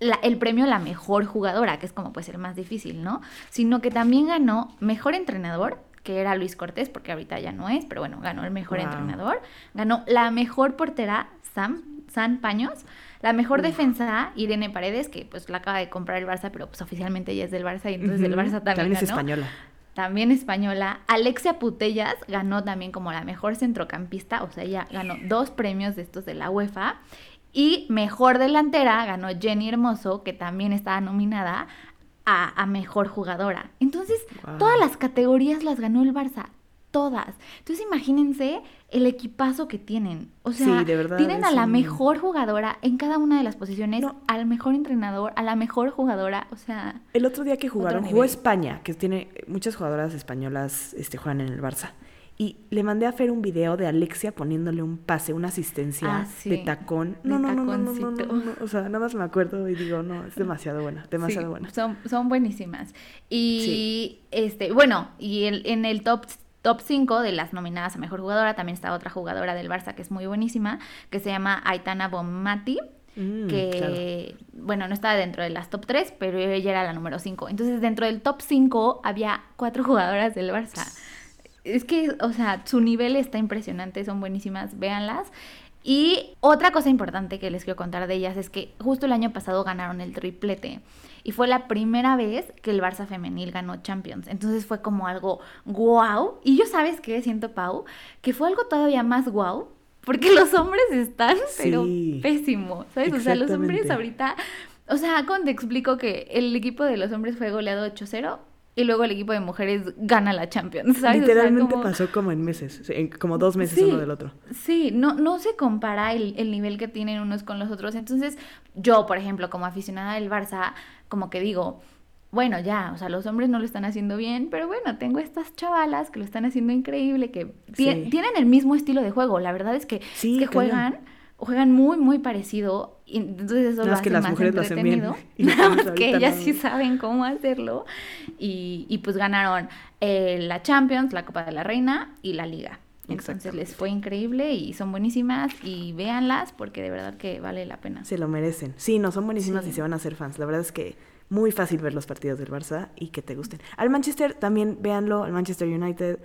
la- el premio a la mejor jugadora, que es como pues el más difícil, ¿no? Sino que también ganó mejor entrenador, que era Luis Cortés, porque ahorita ya no es, pero bueno, ganó el mejor Wow. entrenador. Ganó la mejor portera, Sam, San Paños. La mejor defensa, Irene Paredes, que pues la acaba de comprar el Barça, pero pues oficialmente ella es del Barça y entonces el Ujú. Barça también, es ganó española. también española. Alexia Putellas ganó también como la mejor centrocampista, o sea, ella ganó dos premios de estos de la UEFA. Y mejor delantera ganó Jenny Hermoso, que también estaba nominada a, a mejor jugadora. Entonces, Wow. todas las categorías las ganó el Barça. todas. Entonces imagínense el equipazo que tienen. O sea, Sí, de verdad, tienen a la un- mejor jugadora en cada una de las posiciones, No. al mejor entrenador, a la mejor jugadora. O sea, El otro día que jugaron, jugó. España, que tiene muchas jugadoras españolas este, juegan en el Barça. Y le mandé a Fer un video de Alexia poniéndole un pase, una asistencia Ah, sí. de tacón. No, no, no, no, no, no, no, taconcito. no. O sea, nada más me acuerdo y digo, no, es demasiado buena, demasiado sí, buena. Son, son buenísimas. Y este, bueno, y el- en el top top 5 de las nominadas a mejor jugadora también está otra jugadora del Barça que es muy buenísima, que se llama Aitana Bonmati. Mm, que, bueno, no estaba dentro de las top 3, pero ella era la número 5. Entonces, dentro del top 5 había cuatro jugadoras del Barça. Es que, o sea, su nivel está impresionante, son buenísimas, véanlas. Y otra cosa importante que les quiero contar de ellas es que justo el año pasado ganaron el triplete. Y fue la primera vez que el Barça femenil ganó Champions. Entonces fue como algo wow. Y yo sabes qué siento, Pau, que fue algo todavía más wow. Porque los hombres están, pero Sí. pésimos, ¿sabes? O sea, los hombres ahorita... O sea, ¿cómo te explico que el equipo de los hombres fue goleado 8-0 y luego el equipo de mujeres gana la Champions, ¿sabes? O sea, Literalmente como- pasó como en meses, en como dos meses Sí. uno del otro. Sí, no, no se compara el, el nivel que tienen unos con los otros. Entonces, yo, por ejemplo, como aficionada del Barça, como que digo, bueno, ya, o sea, los hombres no lo están haciendo bien, pero bueno, tengo estas chavalas que lo están haciendo increíble, que Sí. tienen el mismo estilo de juego. La verdad es que, Sí, es que juegan, juegan muy, muy parecido. Y entonces eso Nada lo más que hace las más mujeres lo hacen bien, y Nada más que ellas no. sí saben cómo hacerlo. Y, y pues ganaron eh, la Champions, la Copa de la Reina y la Liga. Entonces les fue increíble y son buenísimas y véanlas porque de verdad que vale la pena. Se lo merecen. Sí, no, son buenísimas Sí. y se van a hacer fans. La verdad es que muy fácil ver los partidos del Barça y que te gusten. Al Manchester también véanlo, al Manchester United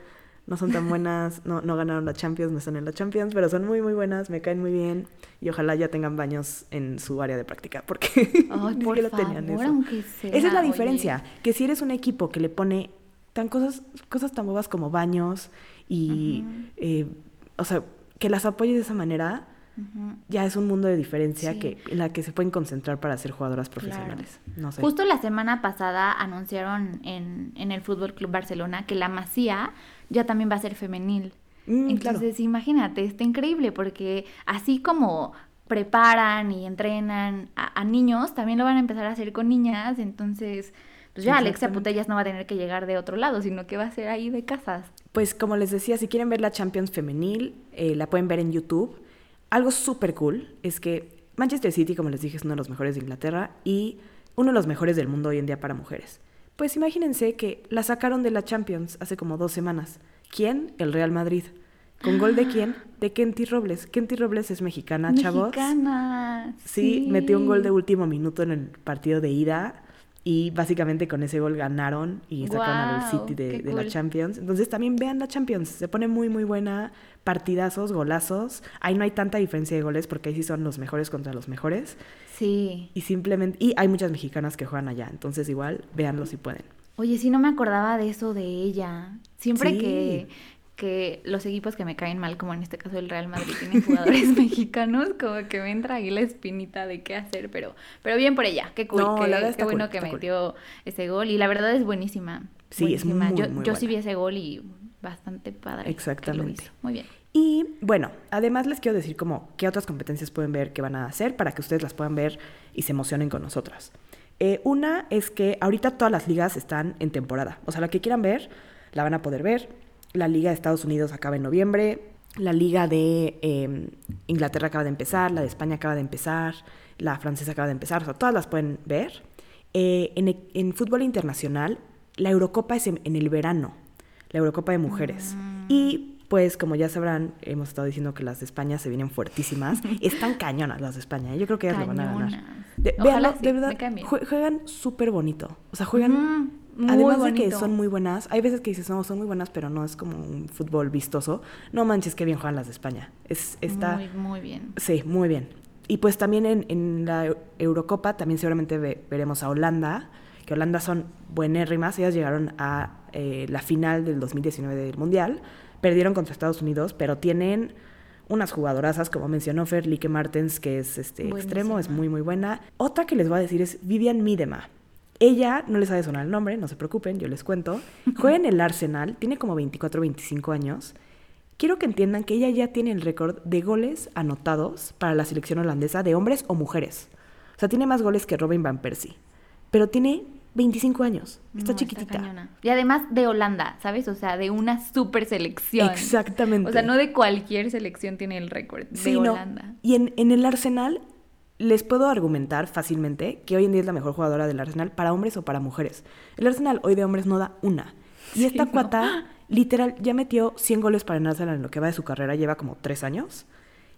no son tan buenas, no, no ganaron la Champions, no están en la Champions, pero son muy muy buenas, me caen muy bien y ojalá ya tengan baños en su área de práctica porque ni por favor, tenían eso. aunque sea, Esa es la oye. diferencia, que si eres un equipo que le pone tan cosas cosas tan bobas como baños y eh, o sea, que las apoyes de esa manera ya es un mundo de diferencia Sí. que, en la que se pueden concentrar para ser jugadoras profesionales. No sé. Justo la semana pasada anunciaron en, en el Fútbol Club Barcelona que la Masía ya también va a ser femenil. Mm, claro. Entonces, imagínate, está increíble porque así como preparan y entrenan a, a niños, también lo van a empezar a hacer con niñas. Entonces, pues ya Alexia. Putellas no va a tener que llegar de otro lado, sino que va a ser ahí de casas. Pues como les decía, si quieren ver la Champions femenil, eh, la pueden ver en YouTube. Algo súper cool es que Manchester City, como les dije, es uno de los mejores de Inglaterra y uno de los mejores del mundo hoy en día para mujeres. Pues imagínense que la sacaron de la Champions hace como dos semanas. ¿Quién? El Real Madrid. ¿Con gol de quién? De Kenty Robles. Kenty Robles es mexicana, chavos. Mexicana. Sí, metió un gol de último minuto en el partido de ida y básicamente con ese gol ganaron y sacaron al City de, la. Champions. Entonces también vean la Champions, se pone muy muy buena, partidazos, golazos. Ahí no hay tanta diferencia de goles porque ahí sí son los mejores contra los mejores Sí. y simplemente y hay muchas mexicanas que juegan allá, entonces igual véanlo si pueden. Oye, sí, no me acordaba de eso de ella. Siempre Sí. que, que los equipos que me caen mal, como en este caso el Real Madrid, tienen jugadores mexicanos, como que me entra ahí la espinita de qué hacer, pero, pero bien por ella, qué cool, No, qué, bueno que cool. metió ese gol y la verdad es buenísima. Sí, es muy, yo, muy yo sí vi ese gol y bastante padre. Exactamente. Muy bien. Y bueno, además les quiero decir como qué otras competencias pueden ver que van a hacer para que ustedes las puedan ver y se emocionen con nosotras. Eh, una es que ahorita todas las ligas están en temporada. O sea, la que quieran ver, la van a poder ver. La Liga de Estados Unidos acaba en noviembre. La Liga de eh, Inglaterra acaba de empezar. La de España acaba de empezar. La francesa acaba de empezar. O sea, todas las pueden ver. Eh, en, e- en fútbol internacional, la Eurocopa es en, en el verano. La Eurocopa de mujeres. Y pues como ya sabrán, hemos estado diciendo que las de España se vienen fuertísimas. Están cañonas las de España. ¿eh? Yo creo que ellas lo van a ganar. De, véanlo, sí, de verdad, juegan súper bonito. O sea, juegan... Mm, muy Además de que son muy buenas, hay veces que dices, no, son muy buenas, pero no es como un fútbol vistoso. No manches, qué bien juegan las de España. Es, está... Muy, muy bien. Sí, muy bien. Y pues también en, en la Eu- Eurocopa también seguramente ve- veremos a Holanda, que Holanda son buenérrimas. Ellas llegaron a eh, la final del 2019 del Mundial, perdieron contra Estados Unidos, pero tienen unas jugadorazas, como mencionó Fer, Lique Martens, que es este extremo, es muy, muy buena. Otra que les voy a decir es Vivian Miedema. Ella, no les ha de sonar el nombre, no se preocupen, yo les cuento. Juega en el Arsenal, tiene como 24 25 años. Quiero que entiendan que ella ya tiene el récord de goles anotados para la selección holandesa de hombres o mujeres. O sea, tiene más goles que Robin Van Persie. Pero tiene 25 años. Está No, chiquitita. cañona. y además de Holanda, ¿sabes? O sea, de una super selección. Exactamente. O sea, no de cualquier selección tiene el récord. De Sí, no. Holanda. Y en, en el Arsenal les puedo argumentar fácilmente que hoy en día es la mejor jugadora del Arsenal para hombres o para mujeres. El Arsenal hoy de hombres no da una. Y Sí, esta no. cuata, literal, ya metió 100 goles para el Arsenal en lo que va de su carrera, lleva como 3 años.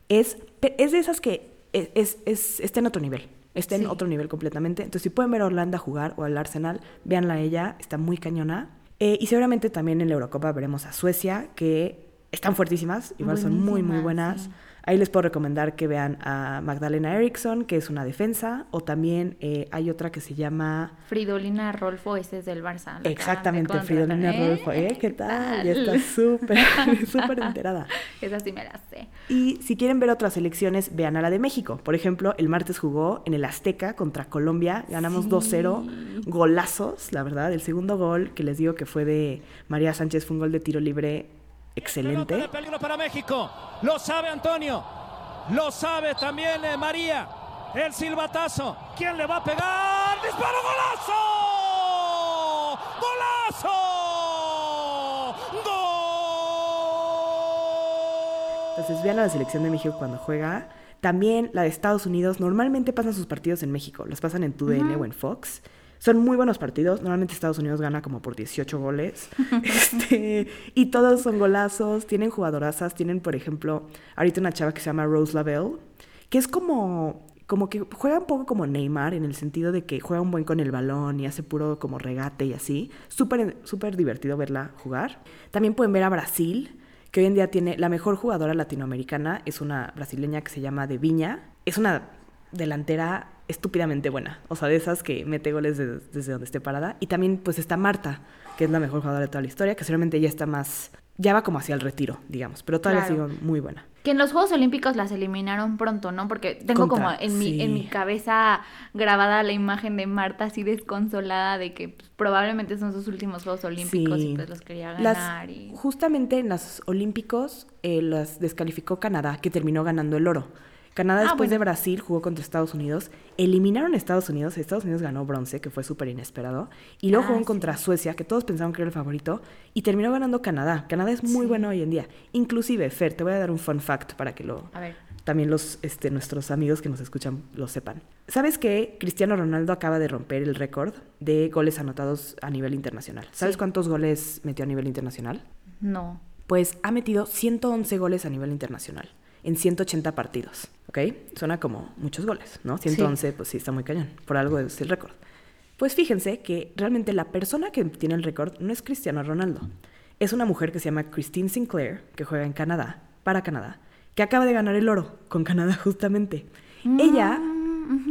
Es, es de esas que es, es- es- está en otro nivel. Está Sí. en otro nivel completamente. Entonces, si pueden ver a Holanda jugar o al Arsenal, véanla a ella, está muy cañona. Eh, y seguramente también en la Eurocopa veremos a Suecia, que están fuertísimas, igual son muy, muy buenas. sí. Ahí les puedo recomendar que vean a Magdalena Eriksson, que es una defensa, o también eh, hay otra que se llama... Fridolina Rolfo, ese es del Barça. Exactamente, Fridolina ¿eh? Rodolfo. ¿eh? ¿Qué tal? ¿Qué Ya está tal? súper, súper enterada. Esa sí me la sé. Y si quieren ver otras selecciones, vean a la de México. Por ejemplo, el martes jugó en el Azteca contra Colombia. Ganamos Sí. 2-0. Golazos, la verdad. El segundo gol que les digo que fue de María Sánchez fue un gol de tiro libre excelente. Pelota de peligro para México. Lo sabe Antonio. Lo sabe también eh, María. El silbatazo. ¿Quién le va a pegar? ¡Disparo! ¡Golazo! ¡Gol! Entonces vean a la selección de México cuando juega. También la de Estados Unidos. Normalmente pasan sus partidos en México. Los pasan en TUDN o en Fox. Son muy buenos partidos. Normalmente Estados Unidos gana como por 18 goles. Este, y todos son golazos. Tienen jugadorazas. Tienen, por ejemplo, ahorita una chava que se llama Rose Lavelle. Que es como, como que juega un poco como Neymar. En el sentido de que juega un buen con el balón y hace puro como regate y así. Súper súper divertido verla jugar. También pueden ver a Brasil que hoy en día tiene la mejor jugadora latinoamericana, es una brasileña que se llama De Viña. Es una delantera estúpidamente buena, o sea, de esas que mete goles de- desde donde esté parada. Y también pues está Marta, que es la mejor jugadora de toda la historia, que seguramente ya está más, ya va como hacia el retiro, digamos, pero todavía Claro. sigue muy buena. Que en los Juegos Olímpicos las eliminaron pronto, ¿no? Porque tengo Contra- como en mi, en mi cabeza grabada la imagen de Marta así desconsolada de que pues, probablemente son sus últimos Juegos Olímpicos y pues los quería Las- ganar. y... Justamente en los Olímpicos eh, las descalificó Canadá, que terminó ganando el oro. Canadá Ah, después de. Brasil jugó contra Estados Unidos, eliminaron a Estados Unidos, Estados Unidos ganó bronce, que fue súper inesperado, y luego Ah, jugó sí. contra Suecia, que todos pensaban que era el favorito, y terminó ganando Canadá. Canadá es muy bueno hoy en día. Inclusive, Fer, te voy a dar un fun fact para que lo, A ver. también los, este, nuestros amigos que nos escuchan lo sepan. ¿Sabes que Cristiano Ronaldo acaba de romper el récord de goles anotados a nivel internacional? ¿Sabes Sí. cuántos goles metió a nivel internacional? No. Pues ha metido 111 goles a nivel internacional en 180 partidos, ¿ok? Suena como muchos goles, ¿no? 111, pues sí, está muy cañón. Por algo es el récord. Pues fíjense que realmente la persona que tiene el récord no es Cristiano Ronaldo. Es una mujer que se llama Christine Sinclair, que juega en Canadá, para Canadá, que acaba de ganar el oro con Canadá justamente. Ella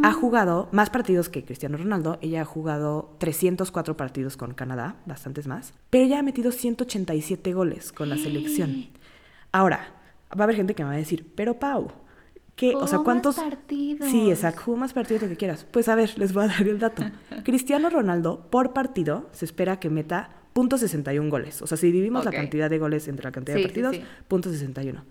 ha jugado más partidos que Cristiano Ronaldo. Ella ha jugado 304 partidos con Canadá, bastantes más. Pero ella ha metido 187 goles con la selección. Ahora, va a haber gente que me va a decir, pero Pau, ¿qué? O sea, Jugó más ¿cuántos partidos. Sí, exacto, jugó más partidos de lo que quieras. Pues a ver, les voy a dar el dato. Cristiano Ronaldo, por partido, se espera que meta .61 goles. O sea, si dividimos la cantidad de goles entre la cantidad Sí, de sí, partidos, sí. punto .61.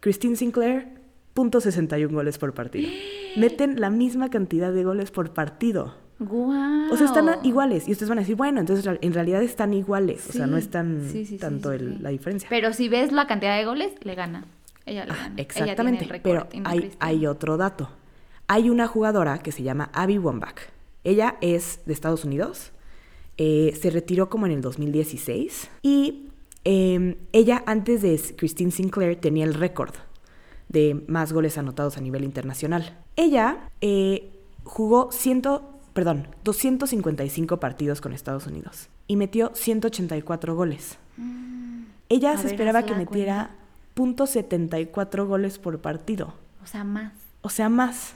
Christine Sinclair, .61 goles por partido. Meten la misma cantidad de goles por partido. ¡Guau! O sea, están iguales. Y ustedes van a decir, bueno, entonces en realidad están iguales. o sea, no Sí, es tan sí, sí, sí, tanto sí, el- sí. la diferencia. Pero si ves la cantidad de goles, le gana. Ella Ah. Ella exactamente. tiene el Pero hay, otro dato. Hay una jugadora que se llama Abby Wambach. Ella es de Estados Unidos. Eh, se retiró como en el 2016. Y eh, ella, antes de Christine Sinclair, tenía el récord de más goles anotados a nivel internacional. Ella eh, jugó 100, perdón, 255 partidos con Estados Unidos y metió 184 goles. Ella A se ver, esperaba que metiera .74 goles por partido. O sea, más. O sea, más.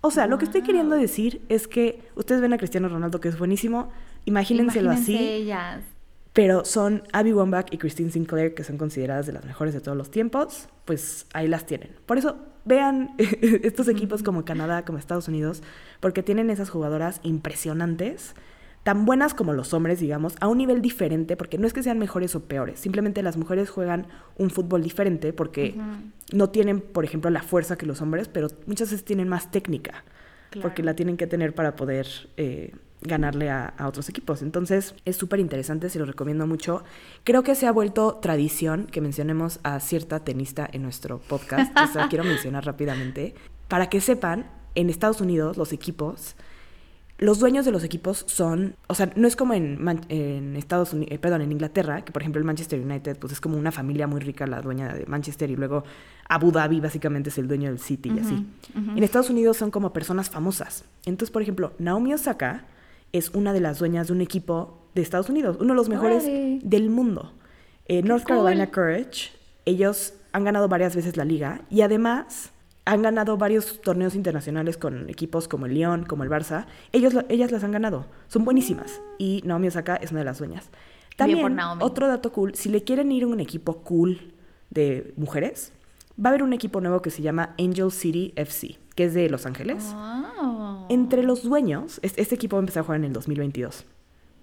O sea, lo que estoy queriendo decir es que ustedes ven a Cristiano Ronaldo, que es buenísimo, imagínenselo Imagínense así, ellas. pero son Abby Wambach y Christine Sinclair, que son consideradas de las mejores de todos los tiempos, pues ahí las tienen. Por eso vean estos equipos como Canadá, como Estados Unidos, porque tienen esas jugadoras impresionantes. Tan buenas como los hombres, digamos, a un nivel diferente, porque no es que sean mejores o peores, simplemente las mujeres juegan un fútbol diferente porque no tienen, por ejemplo, la fuerza que los hombres, pero muchas veces tienen más técnica, porque la tienen que tener para poder eh, ganarle a, a otros equipos. Entonces es súper interesante, se lo recomiendo mucho. Creo que se ha vuelto tradición que mencionemos a cierta tenista en nuestro podcast, que se la quiero mencionar rápidamente, para que sepan, en Estados Unidos los equipos los dueños de los equipos son, o sea, no es como en, Man- en Estados Unidos, perdón, en Inglaterra, que por ejemplo el Manchester United, pues es como una familia muy rica la dueña de Manchester y luego Abu Dhabi básicamente es el dueño del City y así. En Estados Unidos son como personas famosas. Entonces, por ejemplo, Naomi Osaka es una de las dueñas de un equipo de Estados Unidos, uno de los mejores del mundo. Eh, North cool. Carolina Courage, ellos han ganado varias veces la liga y además han ganado varios torneos internacionales con equipos como el Lyon, como el Barça. Ellos, lo- ellas las han ganado, son buenísimas y Naomi Osaka es una de las dueñas. También, otro dato cool, si le quieren ir a un equipo cool de mujeres, va a haber un equipo nuevo que se llama Angel City FC, que es de Los Ángeles. Oh. Entre los dueños, es- este equipo va a empezar a jugar en el 2022.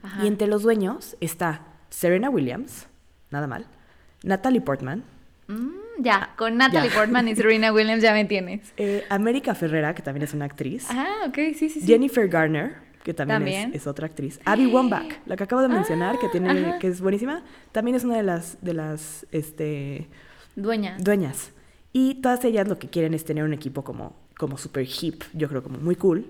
Ajá. Y entre los dueños está Serena Williams, nada mal, Natalie Portman, Mm, ya, con Natalie Ya. Portman y Serena Williams ya me tienes. eh, América Ferrera, que también es una actriz, Ah, ok, sí, sí, sí. Jennifer Garner, que también, También. Es, es otra actriz, Abby Wambach, la que acabo de mencionar, que tiene, ajá. que es buenísima, también es una de las, de las, este, Dueña. dueñas. Y todas ellas lo que quieren es tener un equipo como, como super hip, yo creo como muy cool.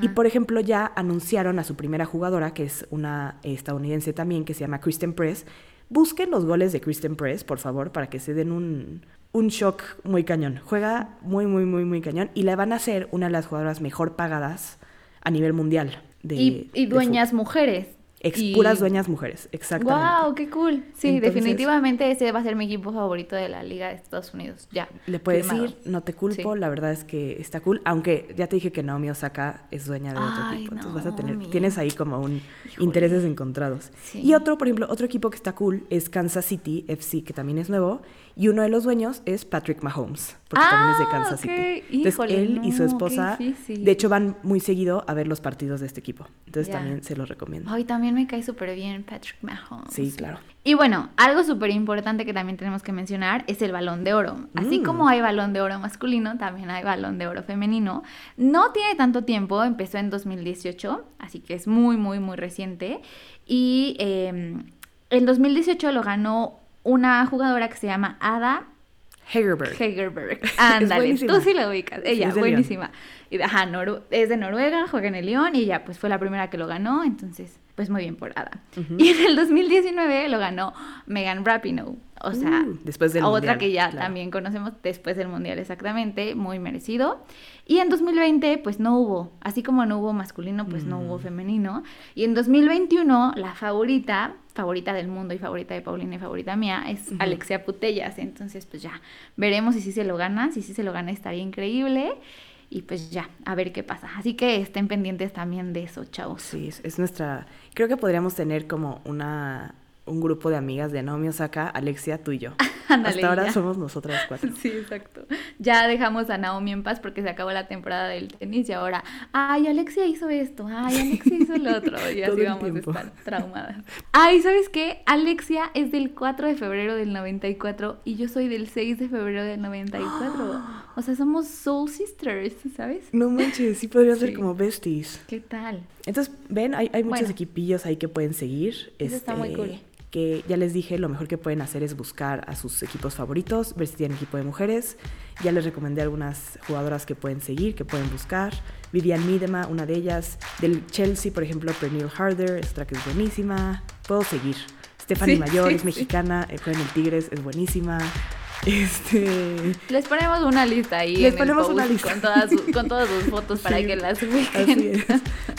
Y por ejemplo ya anunciaron a su primera jugadora, que es una estadounidense también, que se llama Kristen Press. Busquen los goles de Kristen Press, por favor, para que se den un, un shock muy cañón. Juega muy, muy, muy, muy cañón. Y la van a hacer una de las jugadoras mejor pagadas a nivel mundial. De, y, y de dueñas mujeres. Ex- Y- Puras dueñas mujeres, exactamente. Wow, qué cool. Sí, Entonces- definitivamente ese va a ser mi equipo favorito de la Liga de Estados Unidos. Ya. Le puedes firmado. ir, no te culpo, Sí. la verdad es que está cool, aunque ya te dije que Naomi Osaka es dueña de otro Ay, equipo, entonces vas a tener, Naomi. tienes ahí como un Híjole. intereses encontrados. Sí. Y otro, por ejemplo, otro equipo que está cool es Kansas City FC, que también es nuevo, y uno de los dueños es Patrick Mahomes, porque también es de Ah, Kansas. City. Entonces Híjole, él y su esposa, de hecho, van muy seguido a ver los partidos de este equipo, entonces también se los recomiendo. Ay, también me cae súper bien Patrick Mahomes. Sí, claro. Y bueno, algo súper importante que también tenemos que mencionar es el balón de oro. Así Mm. como hay balón de oro masculino, también hay balón de oro femenino. No tiene tanto tiempo, empezó en 2018, así que es muy, muy, muy reciente. Y eh, en 2018 lo ganó una jugadora que se llama Ada Hegerberg. Hegerberg. Ándale, tú sí la ubicas. Ella, León. buenísima. Y, ajá, Noru- es de Noruega, juega en el León y ya, pues fue la primera que lo ganó, entonces, pues muy bien por Ada. Y en el 2019 lo ganó Megan Rapinoe. O sea, Uh, después del otra Mundial, que ya claro. también conocemos después del Mundial, exactamente, muy merecido. Y en 2020, pues no hubo, así como no hubo masculino, pues no Mm. hubo femenino. Y en 2021, la favorita, favorita del mundo y favorita de Paulina y favorita mía, es Alexia Putellas. Entonces, pues ya, veremos si sí se lo gana, si sí se lo gana estaría increíble. Y pues ya, a ver qué pasa. Así que estén pendientes también de eso, chavos. Sí, es, es nuestra. Creo que podríamos tener como una un grupo de amigas de Naomi Osaka, Alexia, tú y yo. Ándale, Hasta ahora ya. somos nosotras cuatro. Sí, exacto. Ya dejamos a Naomi en paz porque se acabó la temporada del tenis y ahora, ay, Alexia hizo esto, ay, Alexia hizo lo otro. Y así vamos a estar traumadas. Ay, ¿sabes qué? Alexia es del 4 de febrero del 94 y yo soy del 6 de febrero del 94. O sea, somos soul sisters, ¿sabes? No manches, sí podrían ser como besties. ¿Qué tal? Entonces, ven, hay, hay muchos Bueno. equipillos ahí que pueden seguir. este, Eso está muy cool. Que ya les dije, lo mejor que pueden hacer es buscar a sus equipos favoritos, ver si tienen equipo de mujeres. Ya les recomendé algunas jugadoras que pueden seguir, que pueden buscar. Vivian Miedema, una de ellas. Del Chelsea, por ejemplo, Pernille Harder, es otra que es buenísima. Puedo seguir. Stephanie Sí, Mayor sí, es sí. mexicana, eh, juega en el Tigres, es buenísima. Este. Les ponemos una lista ahí. Les ponemos una lista. Con todas, sus- con todas sus fotos para Sí, que las ubiquen.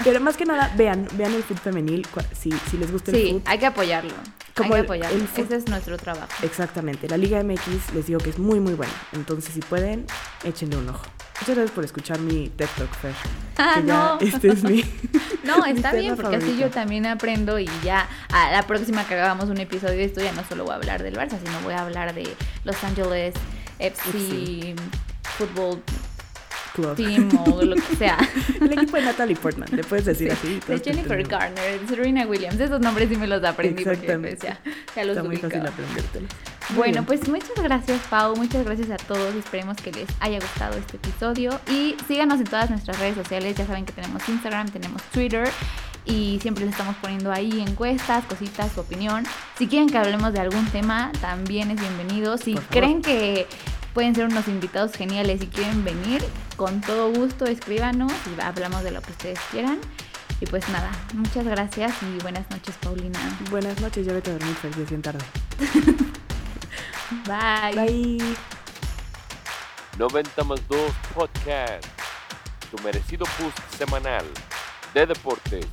Pero más que nada, vean, vean el fútbol femenil, si, si les gusta el Sí, fútbol. hay que apoyarlo. Como hay que el fut- Ese es nuestro trabajo. Exactamente, la Liga MX les digo que es muy muy buena, entonces si pueden, échenle un ojo. Muchas gracias por escuchar mi TED Talk, Fer. Ah, no. este es mi No, mi está bien, porque así yo también aprendo y ya a la próxima que hagamos un episodio de esto ya no solo voy a hablar del Barça, sino voy a hablar de Los Angeles FC Sí. Football Club. Team o lo que sea. El equipo de Natalie Portman, le puedes decir así. De Jennifer entendemos. Garner, Serena Williams, esos nombres sí me los aprendí porque Exactamente. pues, ya, ya los Está muy fácil Bueno, pues muchas gracias Pau, muchas gracias a todos, esperemos que les haya gustado este episodio y síganos en todas nuestras redes sociales, ya saben que tenemos Instagram, tenemos Twitter y siempre les estamos poniendo ahí encuestas, cositas, su opinión. Si quieren que hablemos de algún tema, también es bienvenido. Si creen que pueden ser unos invitados geniales y quieren venir, con todo gusto escríbanos y hablamos de lo que ustedes quieran. Y pues nada, muchas gracias y buenas noches Paulina. Buenas noches, ya vete a dormir, Fer, es bien tarde. Bye. Bye. 90 más 2 Podcast, tu merecido boost semanal de deportes